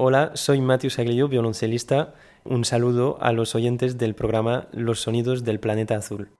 Hola, soy Matthew Saglio, violoncelista. Un saludo a los oyentes del programa Los Sonidos del Planeta Azul.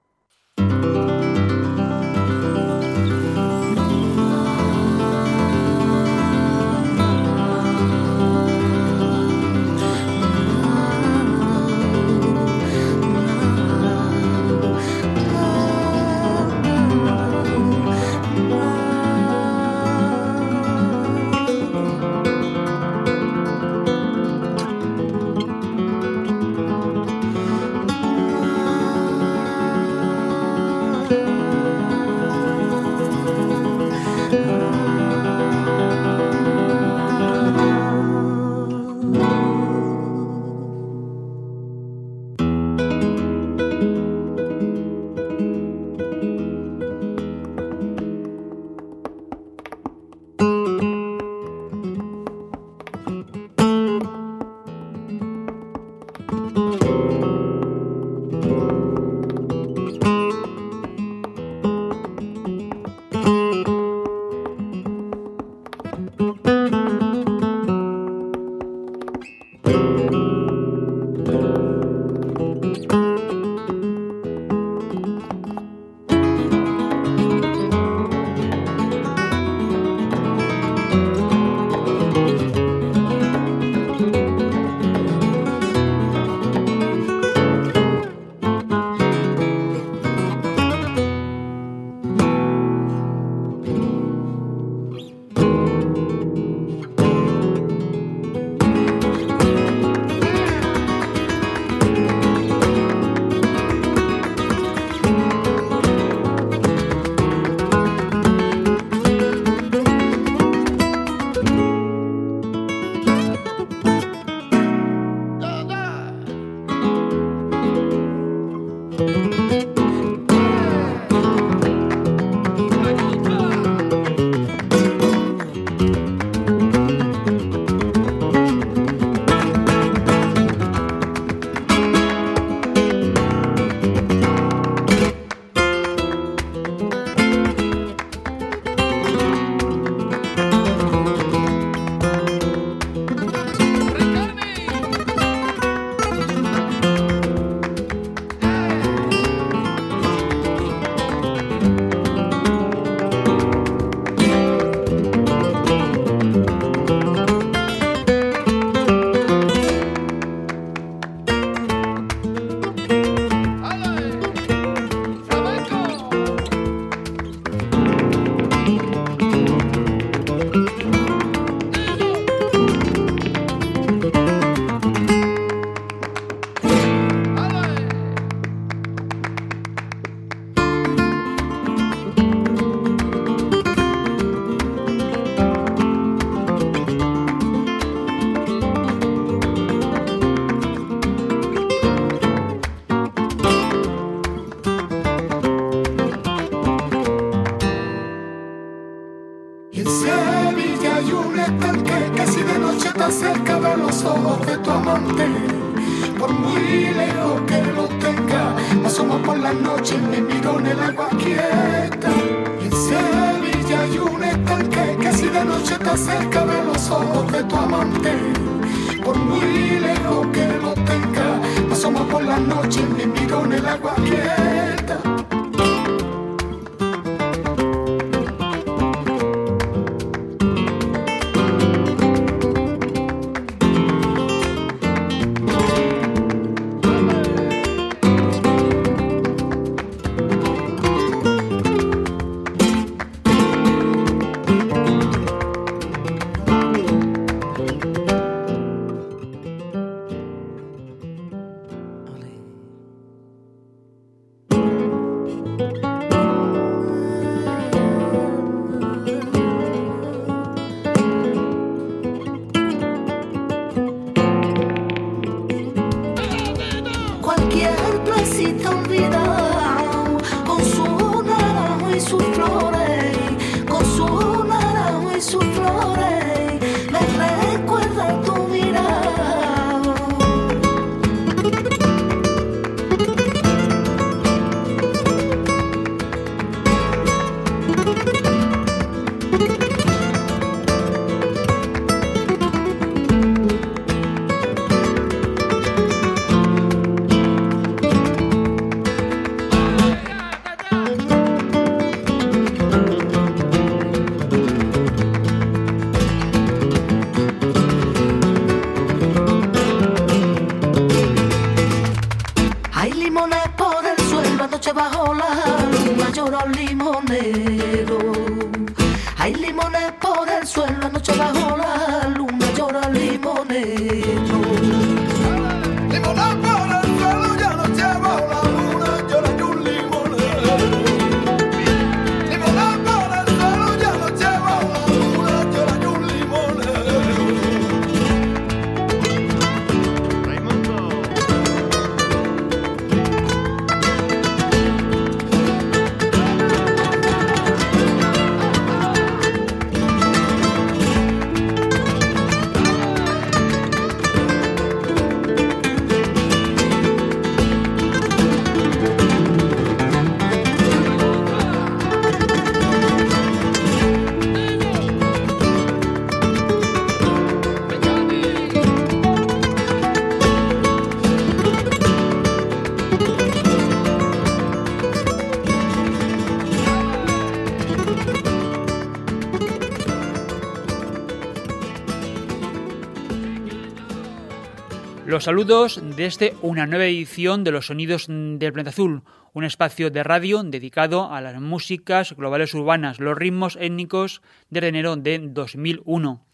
En Sevilla hay un estanque que si de noche está cerca de los ojos de tu amante. Por muy lejos que lo tenga, asomo por las noches, me miro en el agua quieta. En Sevilla hay un estanque que si de noche está cerca de los ojos de tu amante. Por muy lejos que lo tenga, asomo por las noches, me miro en el agua quieta. Los saludos desde una nueva edición de Los Sonidos del Planeta Azul, un espacio de radio dedicado a las músicas globales urbanas, los ritmos étnicos de enero de 2001.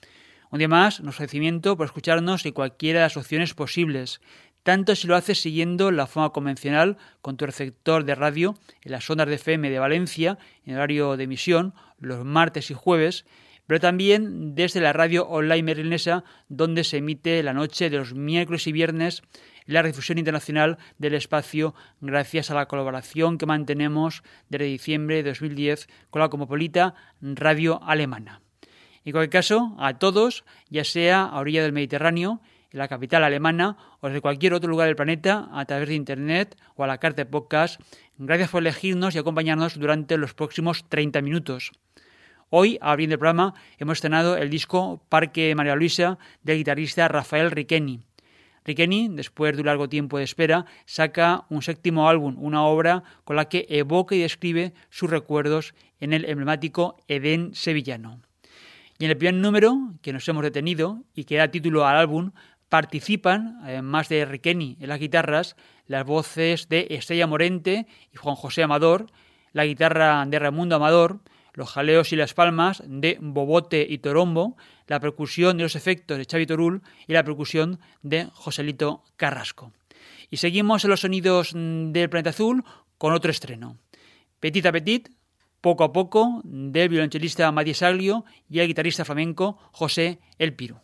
Un día más, nuestro agradecimiento por escucharnos y cualquiera de las opciones posibles, tanto si lo haces siguiendo la forma convencional con tu receptor de radio en las ondas de FM de Valencia, en horario de emisión, los martes y jueves, pero también desde la radio online merlinesa, donde se emite la noche de los miércoles y viernes la difusión internacional del espacio gracias a la colaboración que mantenemos desde diciembre de 2010 con la Comopolita Radio Alemana. En cualquier caso, a todos, ya sea a orilla del Mediterráneo, en la capital alemana o desde cualquier otro lugar del planeta a través de Internet o a la carta de podcast, gracias por elegirnos y acompañarnos durante los próximos 30 minutos. Hoy, abriendo el programa, hemos estrenado el disco Parque María Luisa del guitarrista Rafael Riqueni. Riqueni, después de un largo tiempo de espera, saca un séptimo álbum, una obra con la que evoca y describe sus recuerdos en el emblemático Edén sevillano. Y en el primer número, que nos hemos detenido y que da título al álbum, participan, además de Riqueni en las guitarras, las voces de Estrella Morente y Juan José Amador, la guitarra de Raimundo Amador, los jaleos y las palmas de Bobote y Torombo, la percusión de los efectos de Xavi Torul y la percusión de Joselito Carrasco. Y seguimos en los sonidos del planeta azul con otro estreno. Petit a Petit, poco a poco, del violonchelista Matías Aglio y el guitarrista flamenco José El Piru.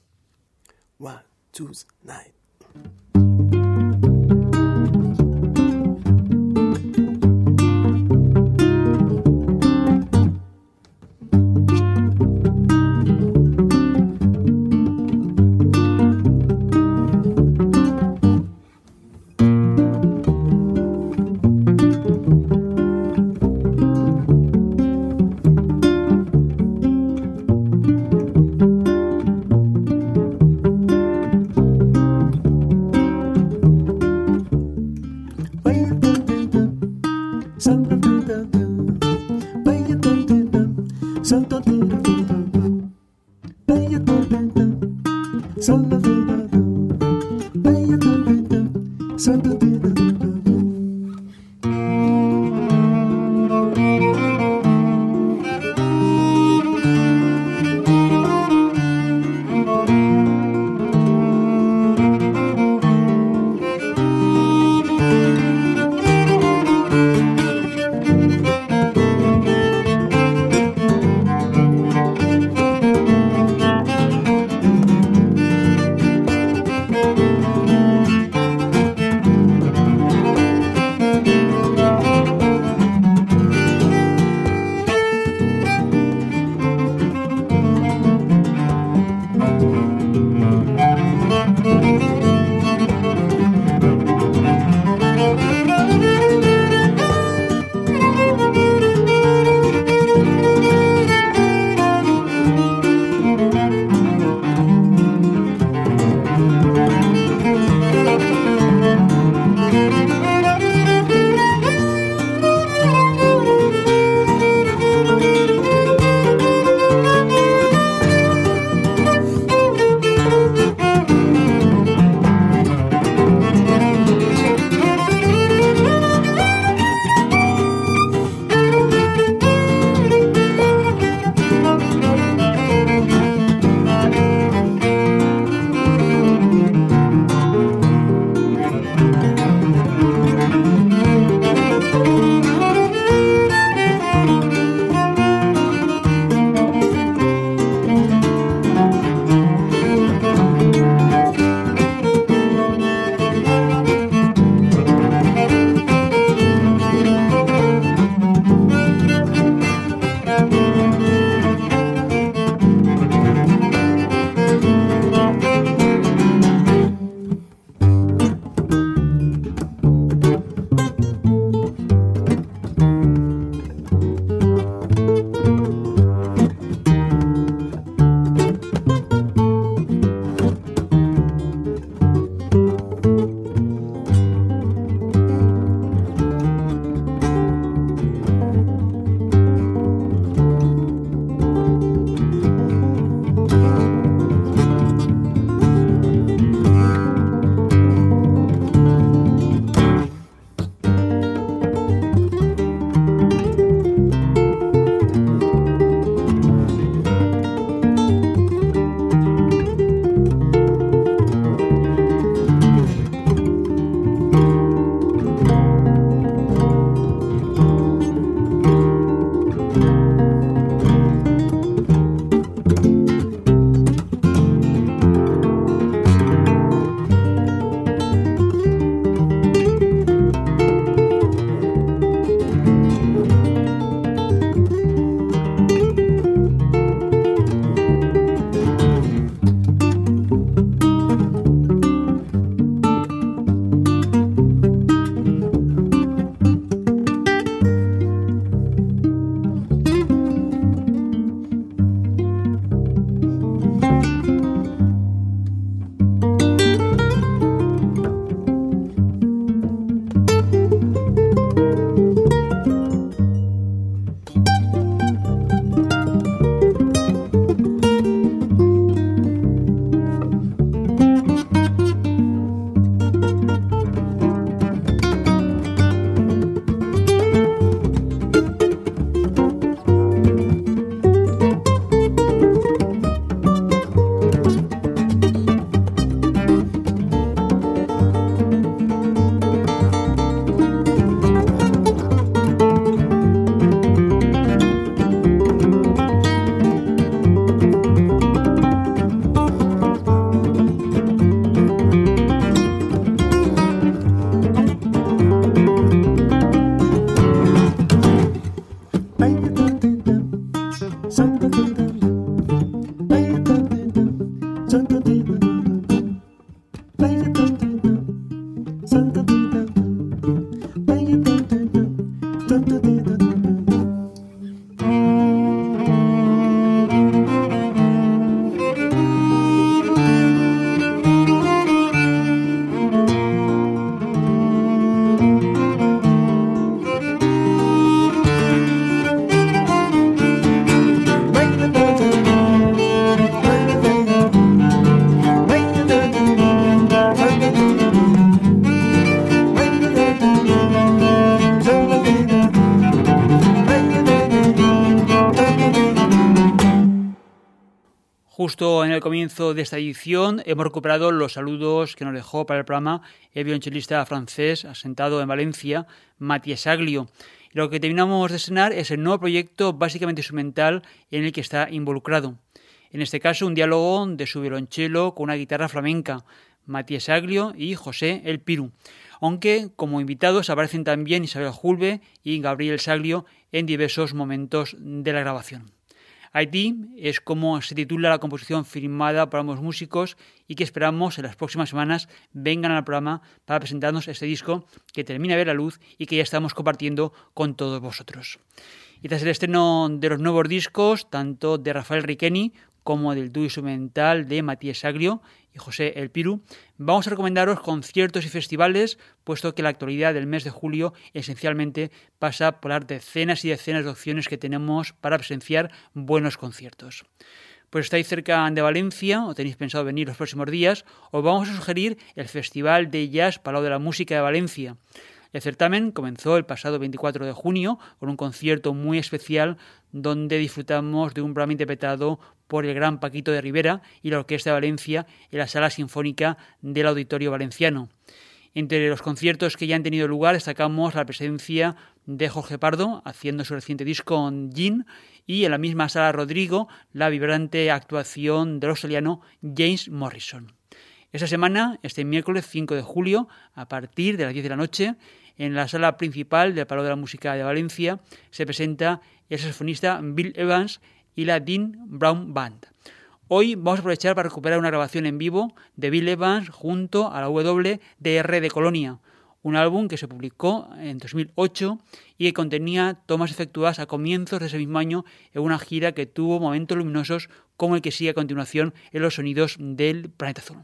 Justo en el comienzo de esta edición hemos recuperado los saludos que nos dejó para el programa el violonchelista francés asentado en Valencia, Matías Aglio. lo que terminamos de estrenar es el nuevo proyecto básicamente instrumental en el que está involucrado. En este caso, un diálogo de su violonchelo con una guitarra flamenca, Matías Aglio y José El Piru. Aunque como invitados aparecen también Isabel Julve y Gabriel Saglio en diversos momentos de la grabación. Haití es como se titula la composición firmada por ambos músicos y que esperamos en las próximas semanas vengan al programa para presentarnos este disco que termina de ver la luz y que ya estamos compartiendo con todos vosotros. Y tras el estreno de los nuevos discos, tanto de Rafael Riqueni como del dúo instrumental de Matías Sagrio y José El Piru, vamos a recomendaros conciertos y festivales, puesto que la actualidad del mes de julio esencialmente pasa por las decenas y decenas de opciones que tenemos para presenciar buenos conciertos. Pues estáis cerca de Valencia o tenéis pensado venir los próximos días, os vamos a sugerir el Festival de Jazz Palau de la Música de Valencia. El certamen comenzó el pasado 24 de junio con un concierto muy especial donde disfrutamos de un programa interpretado por el gran Paquito de Rivera y la Orquesta de Valencia en la Sala Sinfónica del Auditorio Valenciano. Entre los conciertos que ya han tenido lugar destacamos la presencia de Jorge Pardo haciendo su reciente disco Gin y en la misma sala Rodrigo la vibrante actuación del australiano James Morrison. Esta semana, este miércoles 5 de julio, a partir de las 10 de la noche, en la sala principal del Palo de la Música de Valencia, se presenta el saxofonista Bill Evans y la Dean Brown Band. Hoy vamos a aprovechar para recuperar una grabación en vivo de Bill Evans junto a la WDR de Colonia, un álbum que se publicó en 2008 y que contenía tomas efectuadas a comienzos de ese mismo año en una gira que tuvo momentos luminosos como el que sigue a continuación en los sonidos del planeta azul.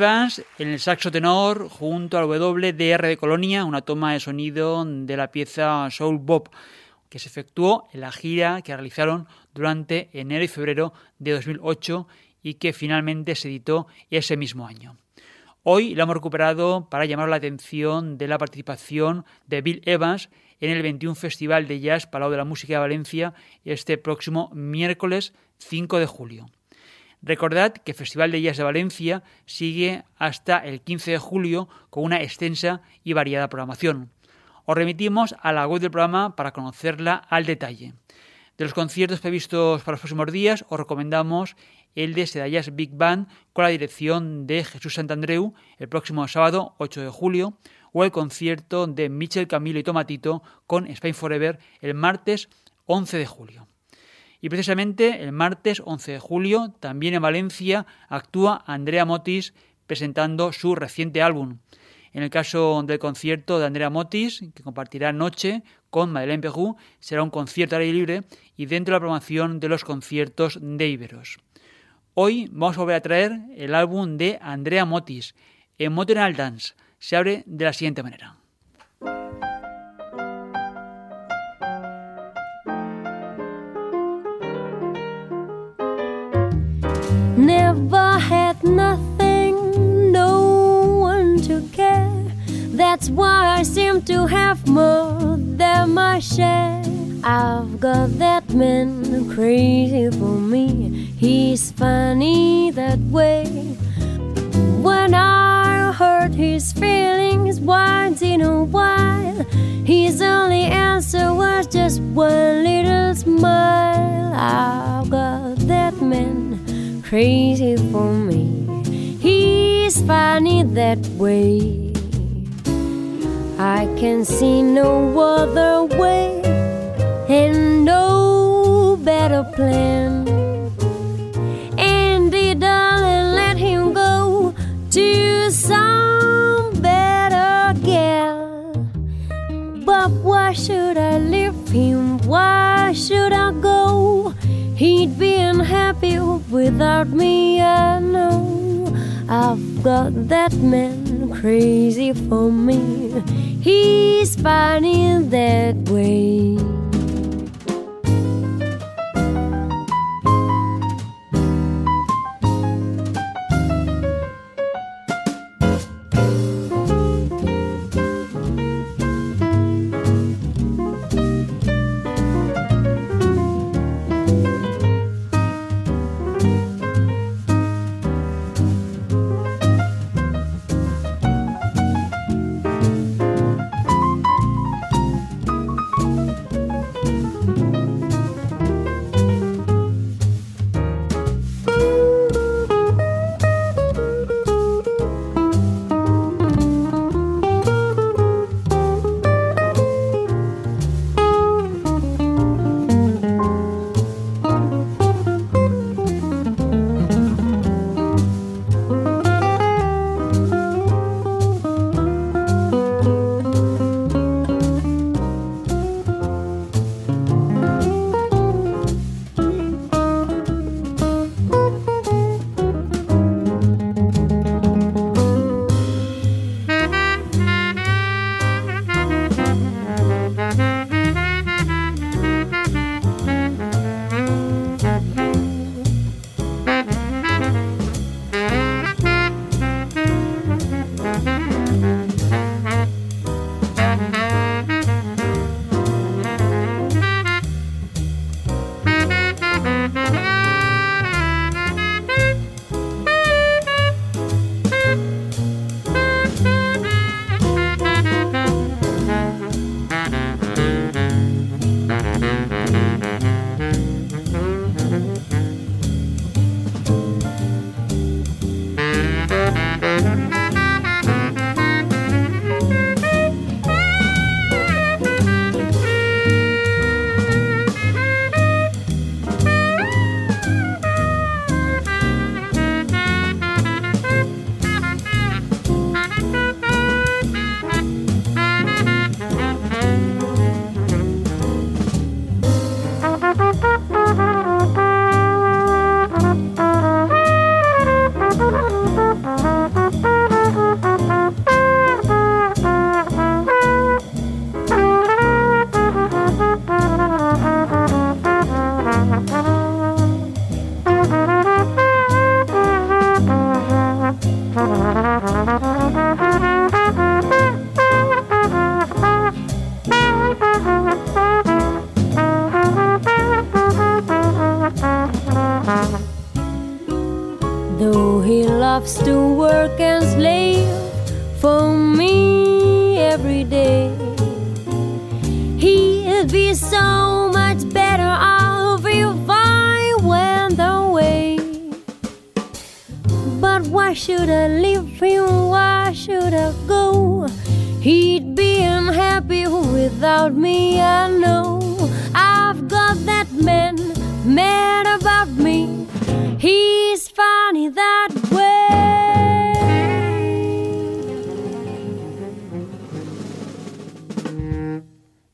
Evans en el saxo tenor junto al WDR de Colonia, una toma de sonido de la pieza Soul Bob, que se efectuó en la gira que realizaron durante enero y febrero de 2008 y que finalmente se editó ese mismo año. Hoy lo hemos recuperado para llamar la atención de la participación de Bill Evans en el 21 Festival de Jazz Palau de la Música de Valencia este próximo miércoles 5 de julio. Recordad que el Festival de Jazz de Valencia sigue hasta el 15 de julio con una extensa y variada programación. Os remitimos a la web del programa para conocerla al detalle. De los conciertos previstos para los próximos días, os recomendamos el de Sedallas Big Band con la dirección de Jesús Santandreu el próximo sábado 8 de julio, o el concierto de Michel Camilo y Tomatito con Spain Forever el martes 11 de julio. Y precisamente el martes 11 de julio, también en Valencia, actúa Andrea Motis presentando su reciente álbum. En el caso del concierto de Andrea Motis, que compartirá noche con Madeleine Perrou, será un concierto al aire libre y dentro de la programación de los conciertos de Iberos. Hoy vamos a volver a traer el álbum de Andrea Motis, Emotional Dance. Se abre de la siguiente manera. Never had nothing, no one to care. That's why I seem to have more than my share. I've got that man crazy for me. He's funny that way. When I hurt his feelings once in a while, his only answer was just one little smile. I've got that man crazy for me. He's funny that way. I can see no other way and no better plan. Andy, darling, let him go to some better gal. But why should I leave him? Why unhappy without me, I know. I've got that man crazy for me. He's funny that way.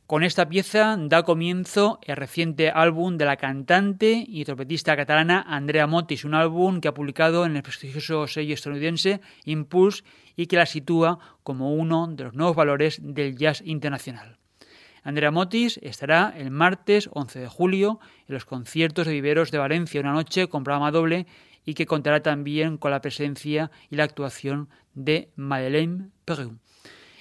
Con esta pieza da comienzo el reciente álbum de la cantante y trompetista catalana Andrea Motis, un álbum que ha publicado en el prestigioso sello estadounidense Impulse y que la sitúa como uno de los nuevos valores del jazz internacional. Andrea Motis estará el martes 11 de julio en los conciertos de Viveros de Valencia, una noche con programa doble y que contará también con la presencia y la actuación de Madeleine Perrou.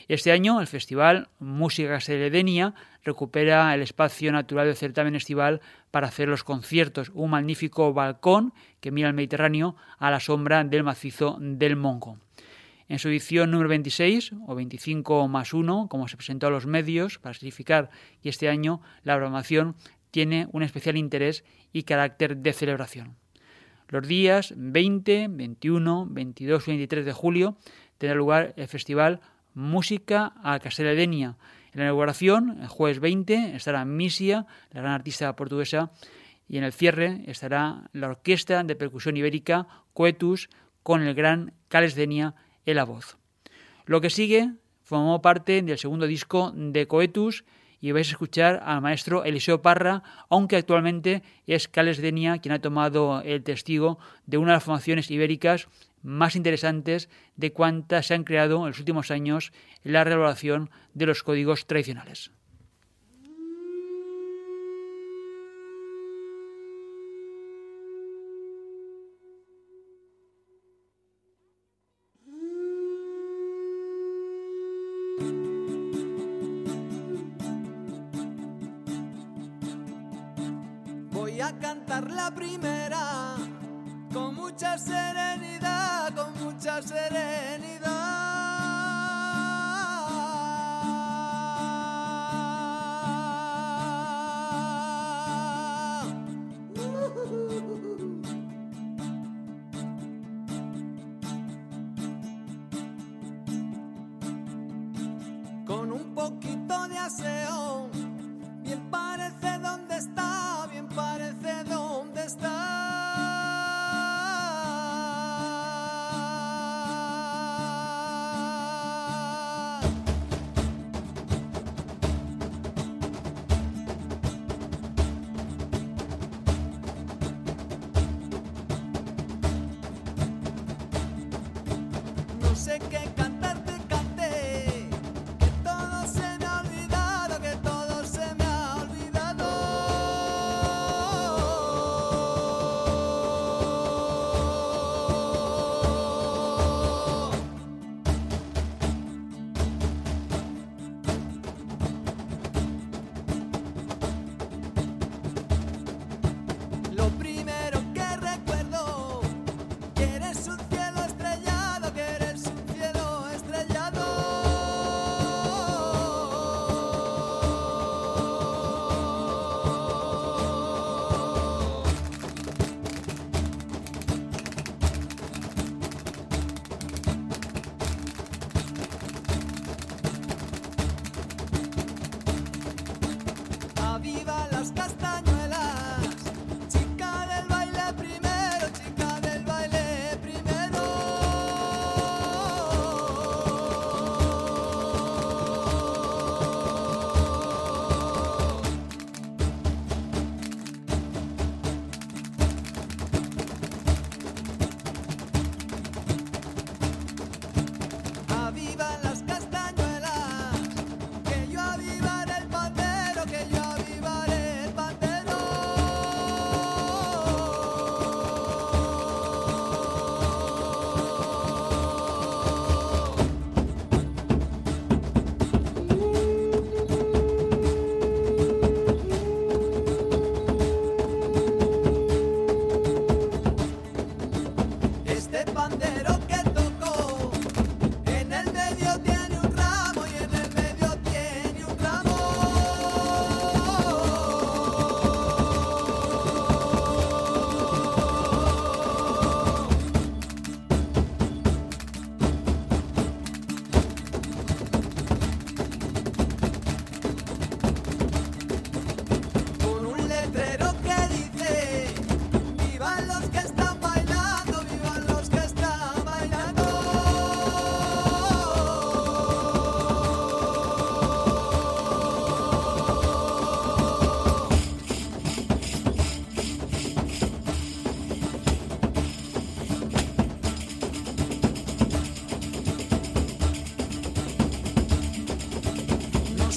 Este año el Festival Música Castelledenia recupera el espacio natural del certamen estival para hacer los conciertos, un magnífico balcón que mira al Mediterráneo a la sombra del macizo del Mongo. En su edición número 26 o 25 más 1, como se presentó a los medios para significar que este año la programación tiene un especial interés y carácter de celebración. Los días 20, 21, 22 y 23 de julio tendrá lugar el Festival Música a Castelladenia. En la inauguración, el jueves 20, estará Misia, la gran artista portuguesa, y en el cierre estará la Orquesta de Percusión Ibérica Coetus con el gran Cales Denia en la voz. Lo que sigue formó parte del segundo disco de Coetus y vais a escuchar al maestro Eliseo Parra, aunque actualmente es Cales Denia quien ha tomado el testigo de una de las formaciones ibéricas más interesantes de cuantas se han creado en los últimos años la reelaboración de los códigos tradicionales. Voy a cantar la primera con mucha serenidad, mucha serenidad. Con un poquito de aseo, sé qué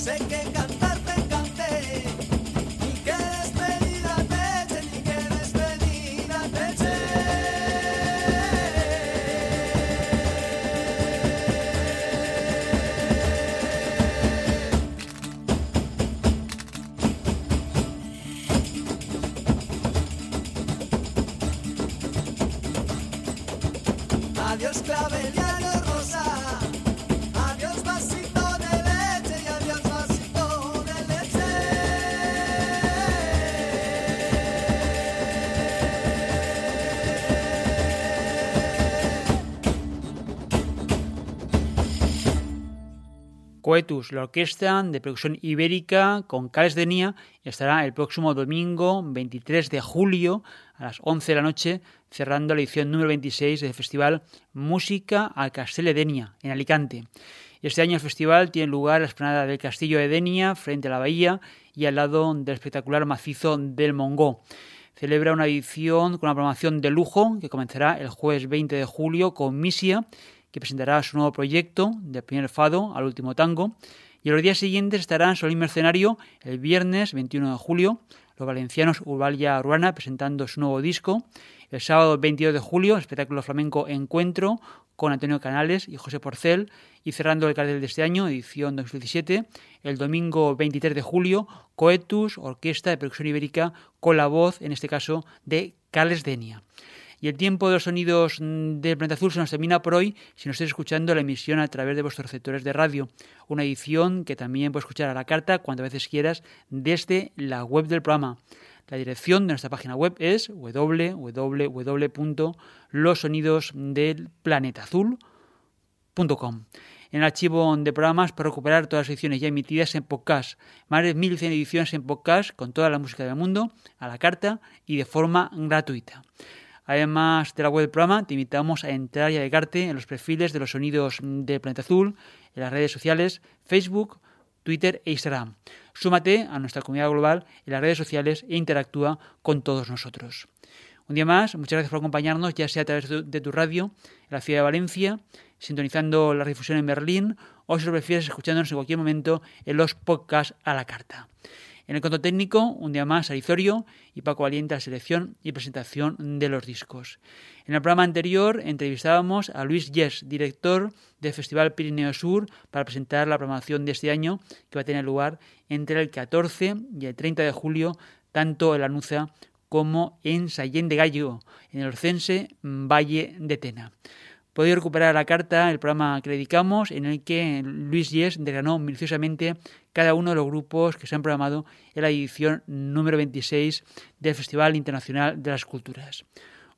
Sé que Coetus, la orquesta de producción ibérica con Cales de Nia, estará el próximo domingo 23 de julio a las 11 de la noche, cerrando la edición número 26 del festival Música al Castell de Denia, en Alicante. Este año el festival tiene lugar en la esplanada del Castillo de Denia, frente a la bahía y al lado del espectacular macizo del Mongó. Celebra una edición con una programación de lujo que comenzará el jueves 20 de julio con Misia presentará su nuevo proyecto, de primer fado al último tango, y los días siguientes estarán Solim Mercenario el viernes 21 de julio, los valencianos Urbalia Ruana presentando su nuevo disco, el sábado 22 de julio, espectáculo flamenco Encuentro con Antonio Canales y José Porcel, y cerrando el cartel de este año, edición 2017, el domingo 23 de julio, Coetus, orquesta de percusión ibérica, con la voz, en este caso, de Carles Denia. Y el tiempo de los sonidos mm, del planeta azul se nos termina por hoy si nos estáis escuchando la emisión a través de vuestros receptores de radio. Una edición que también puedes escuchar a la carta cuantas veces quieras desde la web del programa. La dirección de nuestra página web es www.losonidosdelplanetazul.com. En el archivo de programas para recuperar todas las ediciones ya emitidas en podcast. Más de 1100 ediciones en podcast con toda la música del mundo, a la carta y de forma gratuita. Además de la web del programa, te invitamos a entrar y a dedicarte en los perfiles de los sonidos de Planeta Azul, en las redes sociales Facebook, Twitter e Instagram. Súmate a nuestra comunidad global en las redes sociales e interactúa con todos nosotros. Un día más, muchas gracias por acompañarnos, ya sea a través de tu radio en la ciudad de Valencia, sintonizando la difusión en Berlín, o si lo prefieres, escuchándonos en cualquier momento en los podcasts a la carta. En el conto técnico, un día más, Arizorio y Paco Valiente a selección y presentación de los discos. En el programa anterior entrevistábamos a Luis Yes, director del Festival Pirineo Sur, para presentar la programación de este año, que va a tener lugar entre el 14 y el 30 de julio, tanto en la Nuza como en Sallén de Gallo, en el Orcense Valle de Tena podéis recuperar la carta, el programa que dedicamos, en el que Luis Yes desgranó minuciosamente cada uno de los grupos que se han programado en la edición número 26 del Festival Internacional de las Culturas.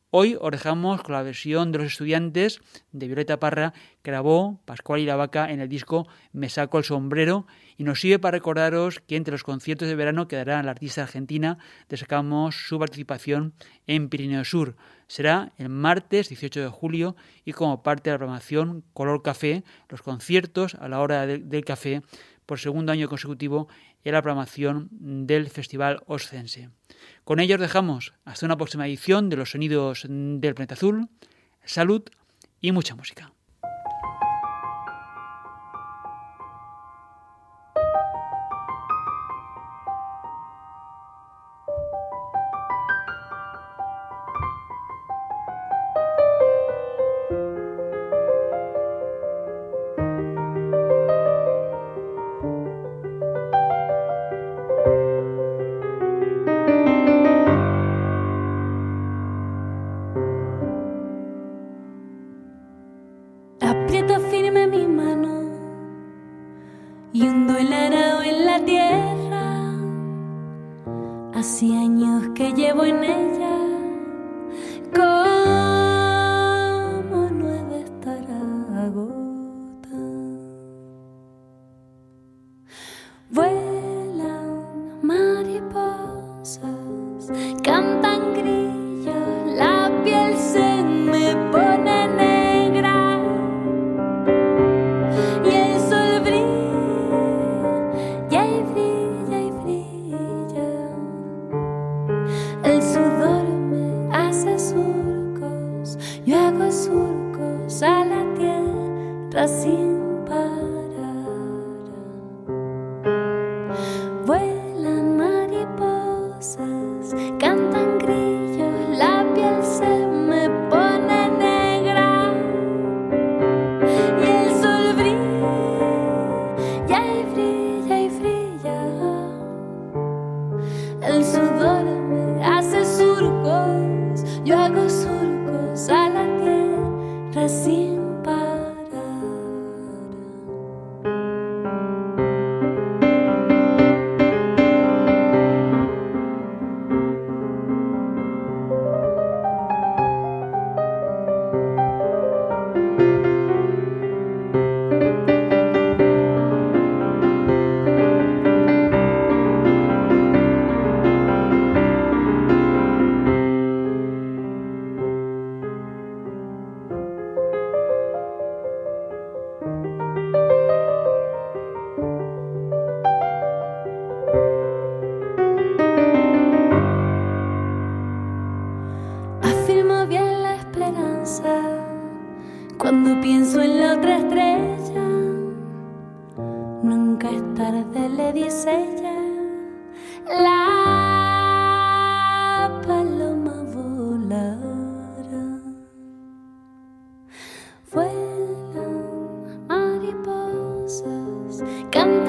Hoy os dejamos con la versión de los estudiantes de Violeta Parra que grabó Pascual y la Vaca en el disco Me saco el sombrero y nos sirve para recordaros que entre los conciertos de verano quedará la artista argentina, destacamos su participación en Pirineo Sur. Será el martes 18 de julio y como parte de la programación Color Café, los conciertos a la hora del café por segundo año consecutivo en la programación del Festival Oscense. Con ello os dejamos hasta una próxima edición de los sonidos del planeta azul. Salud y mucha música. Mariposas,